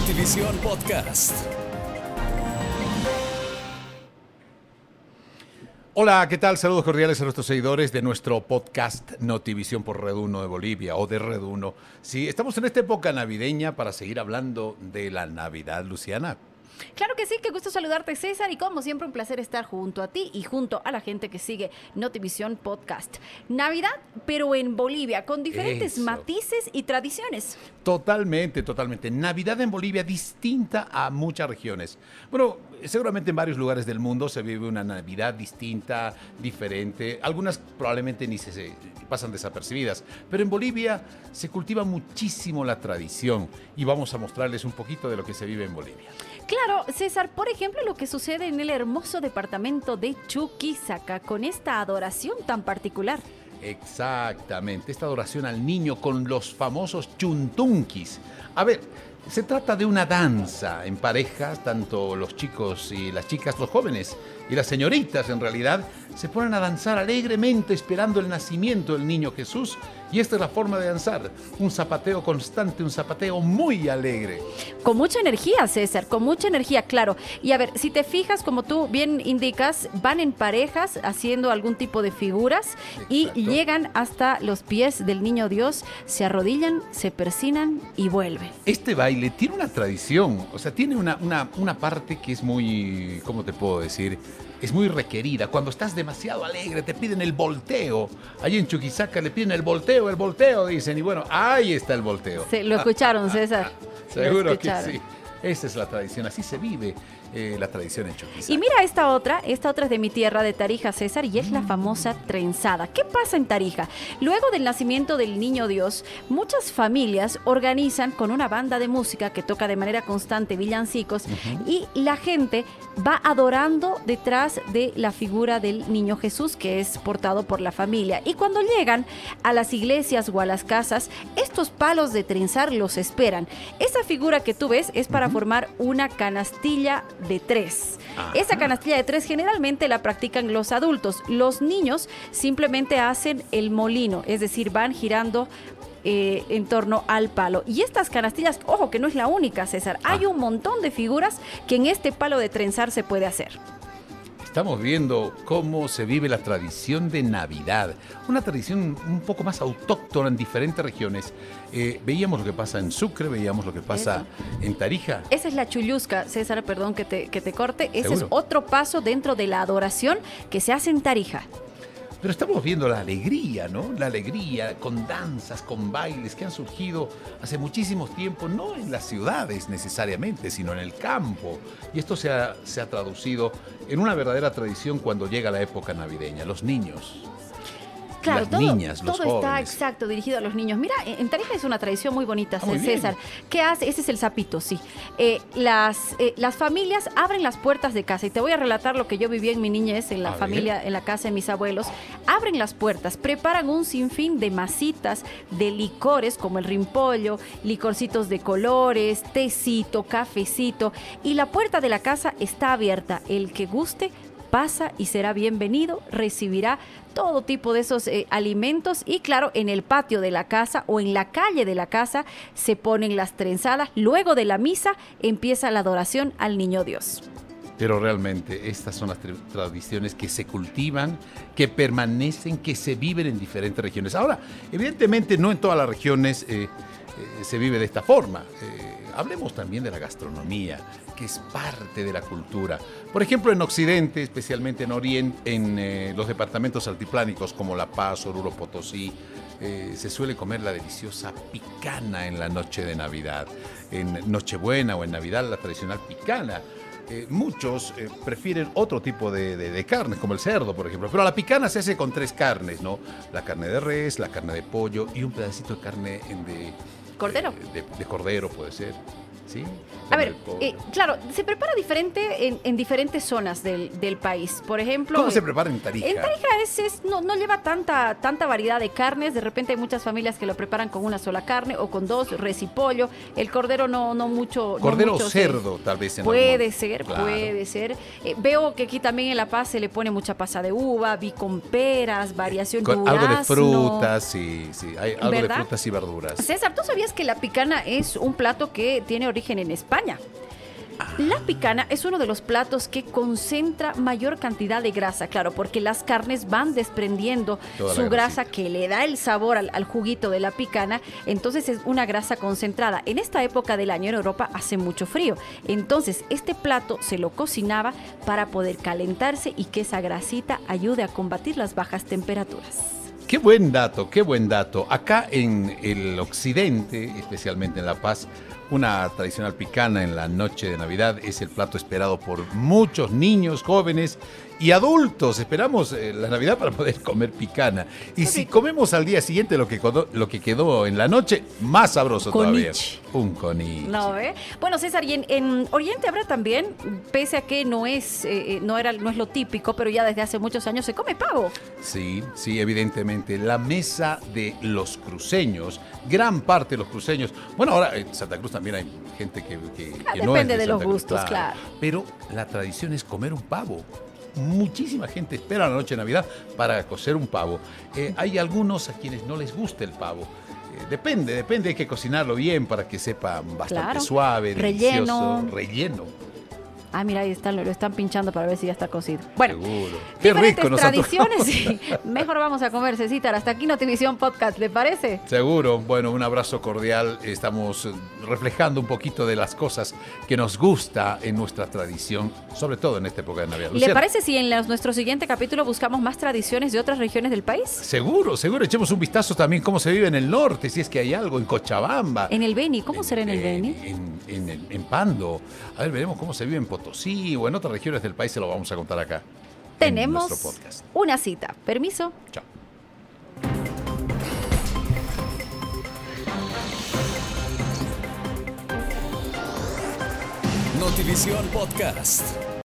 Notivisión Podcast. Hola, ¿qué tal? Saludos cordiales a nuestros seguidores de nuestro podcast Notivisión por Red 1 de Bolivia o de Red 1. Sí, estamos en esta época navideña para seguir hablando de la Navidad, Luciana. Claro que sí, qué gusto saludarte César y como siempre un placer estar junto a ti y junto a la gente que sigue Notivisión Podcast. Navidad, pero en Bolivia, con diferentes Eso. matices y tradiciones. Totalmente, totalmente. Navidad en Bolivia distinta a muchas regiones. Bueno, seguramente en varios lugares del mundo se vive una Navidad distinta, diferente. Algunas probablemente ni se, se pasan desapercibidas. Pero en Bolivia se cultiva muchísimo la tradición y vamos a mostrarles un poquito de lo que se vive en Bolivia. Claro, César, por ejemplo, lo que sucede en el hermoso departamento de Chuquisaca con esta adoración tan particular. Exactamente, esta adoración al niño con los famosos chuntunquis. A ver, se trata de una danza en parejas, tanto los chicos y las chicas, los jóvenes y las señoritas en realidad, se ponen a danzar alegremente esperando el nacimiento del niño Jesús. Y esta es la forma de danzar, un zapateo constante, un zapateo muy alegre. Con mucha energía, César, con mucha energía, claro. Y a ver, si te fijas, como tú bien indicas, van en parejas haciendo algún tipo de figuras y llegan hasta los pies del niño Dios, se arrodillan, se persinan y vuelven. Este baile tiene una tradición, o sea, tiene una, una, una parte que es muy, ¿cómo te puedo decir? Es muy requerida. Cuando estás demasiado alegre, te piden el volteo. Allí en Chuquisaca le piden el volteo, el volteo, dicen. Y bueno, ahí está el volteo. Se- lo escucharon, César. Lo Seguro que sí. Esa es la tradición, así se vive eh, la tradición en Chuquisaca. Y mira esta otra, esta otra es de mi tierra, de Tarija, César, y es la famosa trenzada. ¿Qué pasa en Tarija? Luego del nacimiento del niño Dios, muchas familias organizan con una banda de música que toca de manera constante villancicos y la gente va adorando detrás de la figura del niño Jesús que es portado por la familia. Y cuando llegan a las iglesias o a las casas, estos palos de trenzar los esperan. Esa figura que tú ves es para formar una canastilla de tres. Ajá. Esa canastilla de tres generalmente la practican los adultos. Los niños simplemente hacen el molino, es decir, van girando eh, en torno al palo. Y estas canastillas, ojo que no es la única, César. Hay Ah. un montón de figuras que en este palo de trenzar se puede hacer. Estamos viendo cómo se vive la tradición de Navidad, una tradición un poco más autóctona en diferentes regiones. Eh, veíamos lo que pasa en Sucre, veíamos lo que pasa en Tarija. Esa es la chullusca, César, perdón que te, que te corte. Ese Seguro. es otro paso dentro de la adoración que se hace en Tarija. Pero estamos viendo la alegría, ¿no? La alegría con danzas, con bailes que han surgido hace muchísimo tiempo, no en las ciudades necesariamente, sino en el campo. Y esto se ha, se ha traducido en una verdadera tradición cuando llega la época navideña. Los niños, Claro, las todo, niñas, los todo está exacto dirigido a los niños. Mira, en Tarija es una tradición muy bonita, Ah, muy. César. ¿Qué hace? Ese es el sapito, sí. Eh, las, eh, las familias abren las puertas de casa y te voy a relatar lo que yo viví en mi niñez, en la A ver. familia, en la casa de mis abuelos. Abren las puertas, preparan un sinfín de masitas, de licores como el rimpollo, licorcitos de colores, tecito, cafecito y la puerta de la casa está abierta. El que guste pasa y será bienvenido, recibirá todo tipo de esos eh, alimentos y claro, en el patio de la casa o en la calle de la casa se ponen las trenzadas. Luego de la misa empieza la adoración al niño Dios. Pero realmente estas son las tra- tradiciones que se cultivan, que permanecen, que se viven en diferentes regiones. Ahora, evidentemente no en todas las regiones eh, eh, se vive de esta forma. Eh, hablemos también de la gastronomía, que es parte de la cultura. Por ejemplo, en Occidente, especialmente en Oriente, en eh, los departamentos altiplánicos como La Paz, Oruro, Potosí, se suele comer la deliciosa picana en la noche de Navidad. En Nochebuena o en Navidad, la tradicional picana. Muchos prefieren otro tipo de, de, carnes, como el cerdo, por ejemplo. Pero la picana se hace con tres carnes, ¿no? La carne de res, la carne de pollo y un pedacito de carne de... Cordero. de, de cordero, puede ser. ¿Sí? A ver, eh, claro, se prepara diferente en, en diferentes zonas del, del país. Por ejemplo... ¿Cómo se eh, prepara en Tarija? En Tarija es, es- no, no lleva tanta, tanta variedad de carnes. De repente hay muchas familias que lo preparan con una sola carne o con dos, res y pollo. El cordero no, no mucho. Cordero o mucho cerdo, tal vez. En Puede algún- ser, Claro. puede ser. Eh, veo que aquí también en La Paz se le pone mucha pasa de uva, vi con peras, variación Con algo de frutas, sí, sí. Hay algo ¿Verdad? de frutas y verduras. César, ¿tú sabías que la picana es un plato que tiene origen origen en España. La picana es uno de los platos que concentra mayor cantidad de grasa, claro, porque las carnes van desprendiendo Toda su grasa que le da el sabor al, al juguito de la picana, entonces es una grasa concentrada. En esta época del año en Europa hace mucho frío, entonces este plato se lo cocinaba para poder calentarse y que esa grasita ayude a combatir las bajas temperaturas. Qué buen dato, qué buen dato. Acá en el occidente, especialmente en La Paz, una tradicional picana en la noche de Navidad es el plato esperado por muchos niños, jóvenes y adultos. Esperamos eh, la Navidad para poder comer picana. Y si comemos al día siguiente lo que, quedó, lo que quedó en la noche, más sabroso todavía. Un coniche. ¿No ve? Bueno, César, y en, en Oriente habrá también, pese a que no es, eh, eh, no, era, no es lo típico, pero ya desde hace muchos años se come pavo. Sí, sí, evidentemente. La mesa de los cruceños, gran parte de los cruceños. Bueno, ahora en Santa Cruz también hay gente que, que- Ah, que no es depende de los gustos, claro. Pero la tradición es comer un pavo. Muchísima gente espera la noche de Navidad para cocer un pavo. Eh, hay algunos a quienes no les gusta el pavo. Eh, depende, depende, hay que cocinarlo bien para que sepa bastante Claro. suave, Relleno. delicioso, relleno. Ah, mira, ahí están, lo, están pinchando para ver si ya está cocido. Bueno, Seguro. Qué rico tradiciones. sí. Mejor vamos a comer, Cecitar. Hasta aquí Notivisión Podcast, ¿le parece? Seguro, bueno, un abrazo cordial. Estamos reflejando un poquito de las cosas que nos gusta en nuestra tradición, sobre todo en esta época de Navidad. ¿Le parece si en nuestro siguiente capítulo buscamos más tradiciones de otras regiones del país? Seguro, seguro. Echemos un vistazo también cómo se vive en el norte, si es que hay algo, en Cochabamba. En el Beni, ¿cómo será en el Beni? En, en- en- en Pando. A ver, veremos cómo se vive en Potosí o en otras regiones del país, se lo vamos a contar acá. en Tenemos nuestro podcast. una cita. Permiso. Chao. Notivisión Podcast.